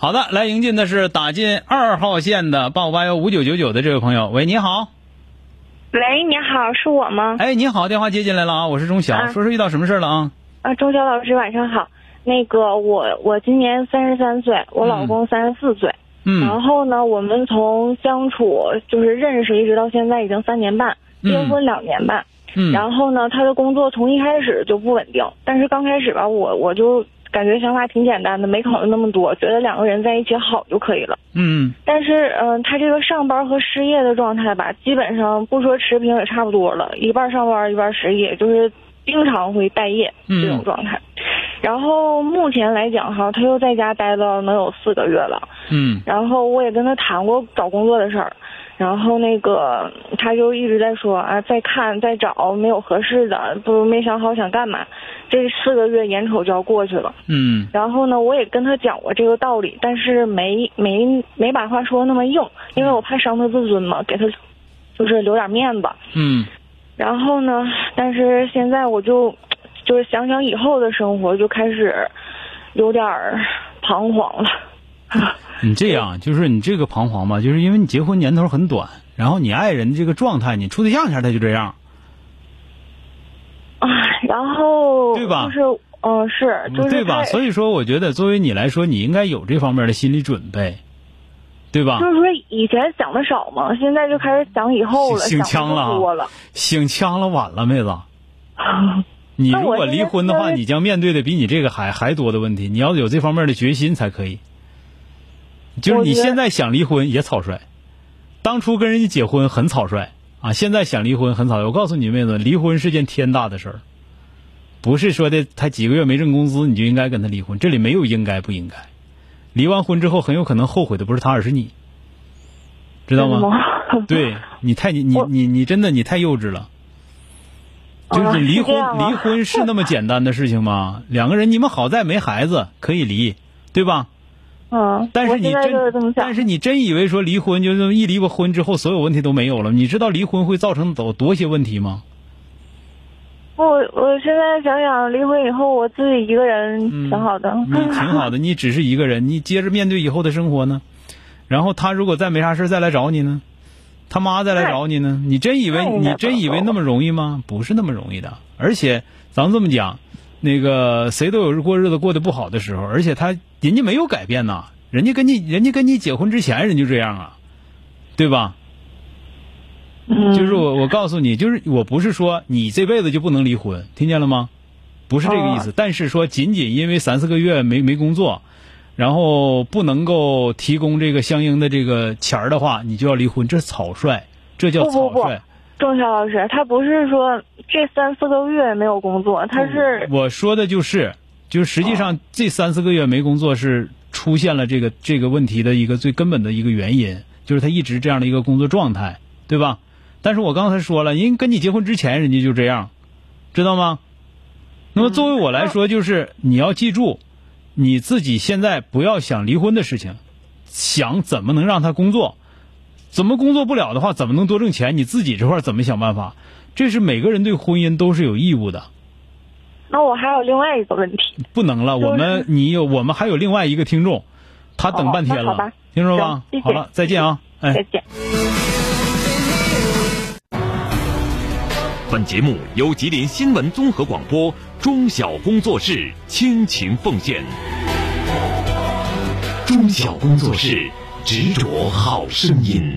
好的，来迎进的是打进二号线的八五八幺五九九九的这位朋友，喂，你好，喂，你好，是我吗？哎，你好，电话接进来了啊，我是钟晓，啊说说遇到什么事儿了啊？啊，钟晓老师，晚上好。那个，我我今年三十三岁，我老公三十四岁。嗯然后呢，我们从相处就是认识一直到现在已经三年半，嗯结婚两年半。嗯，然后呢，他的工作从一开始就不稳定，但是刚开始吧，我我就感觉想法挺简单的，没考虑那么多，觉得两个人在一起好就可以了。嗯但是，嗯、他这个上班和失业的状态吧，基本上不说持平也差不多了，一半上班一半失业，就是经常会待业嗯这种状态。然后目前来讲哈，他又在家待了能有四个月了。嗯然后我也跟他谈过找工作的事儿，然后那个他就一直在说啊，再看再找，没有合适的，不没想好想干嘛。这四个月眼瞅就要过去了。嗯然后呢，我也跟他讲过这个道理，但是没没没把话说那么硬，因为我怕伤他自尊嘛，给他就是留点面子。嗯然后呢，但是现在我就就是想想以后的生活，就开始有点儿彷徨了。你这样就是你这个彷徨吧，就是因为你结婚年头很短，然后你爱人这个状态，你处对象前他就这样，啊，然后对吧就是嗯、是就是对吧？所以说，我觉得作为你来说，你应该有这方面的心理准备，对吧？就是说以前想的少嘛，现在就开始想以后了，姓想的腔了多了。醒枪了，晚了，妹子。你如果离婚的话，你将面对的比你这个还还多的问题。你要有这方面的决心才可以。就是你现在想离婚也草率，当初跟人家结婚很草率啊，现在想离婚很草率。我告诉你妹子，离婚是件天大的事儿，不是说的他几个月没挣工资你就应该跟他离婚，这里没有应该不应该。离完婚之后很有可能后悔的不是他，而是你，知道吗？吗？对你太你你你你真的你太幼稚了。就啊是离婚，离 婚是那么简单的事情吗？两个人你们好在没孩子，可以离，对吧？嗯，但是你真，想。但是你真以为说离婚就是一离过婚之后所有问题都没有了？你知道离婚会造成多多些问题吗？我我现在想想，离婚以后我自己一个人嗯挺好的。你挺好的，你只是一个人，你接着面对以后的生活呢。然后他如果再没啥事再来找你呢，他妈再来找你呢，你真以为你真以为那么容易吗？不是那么容易的。而且咱们这么讲，那个谁都有日过日子过得不好的时候，而且他人家没有改变呐，人家跟你人家跟你结婚之前人就这样啊，对吧？嗯，就是我我告诉你，就是我不是说你这辈子就不能离婚，听见了吗？不是这个意思，但是说仅仅因为三四个月没没工作，然后不能够提供这个相应的这个钱儿的话，你就要离婚，这是草率，这叫不不不草率。钟晓老师，他不是说这三四个月没有工作，他是我说的就是，就是实际上这三四个月没工作是出现了这个这个问题的一个最根本的一个原因，就是他一直这样的一个工作状态，对吧？但是我刚才说了，人跟你结婚之前人家就这样，知道吗？那么作为我来说，就是你要记住，你自己现在不要想离婚的事情，想怎么能让他工作，怎么工作不了的话，怎么能多挣钱？你自己这块儿怎么想办法？这是每个人对婚姻都是有义务的。那我还有另外一个问题，不能了，就是我们你有我们还有另外一个听众，他等半天了，哦好吧听说吧谢？谢好了，再见啊！哎，再见。本节目由吉林新闻综合广播中小工作室倾情奉献。中小工作室执着好声音。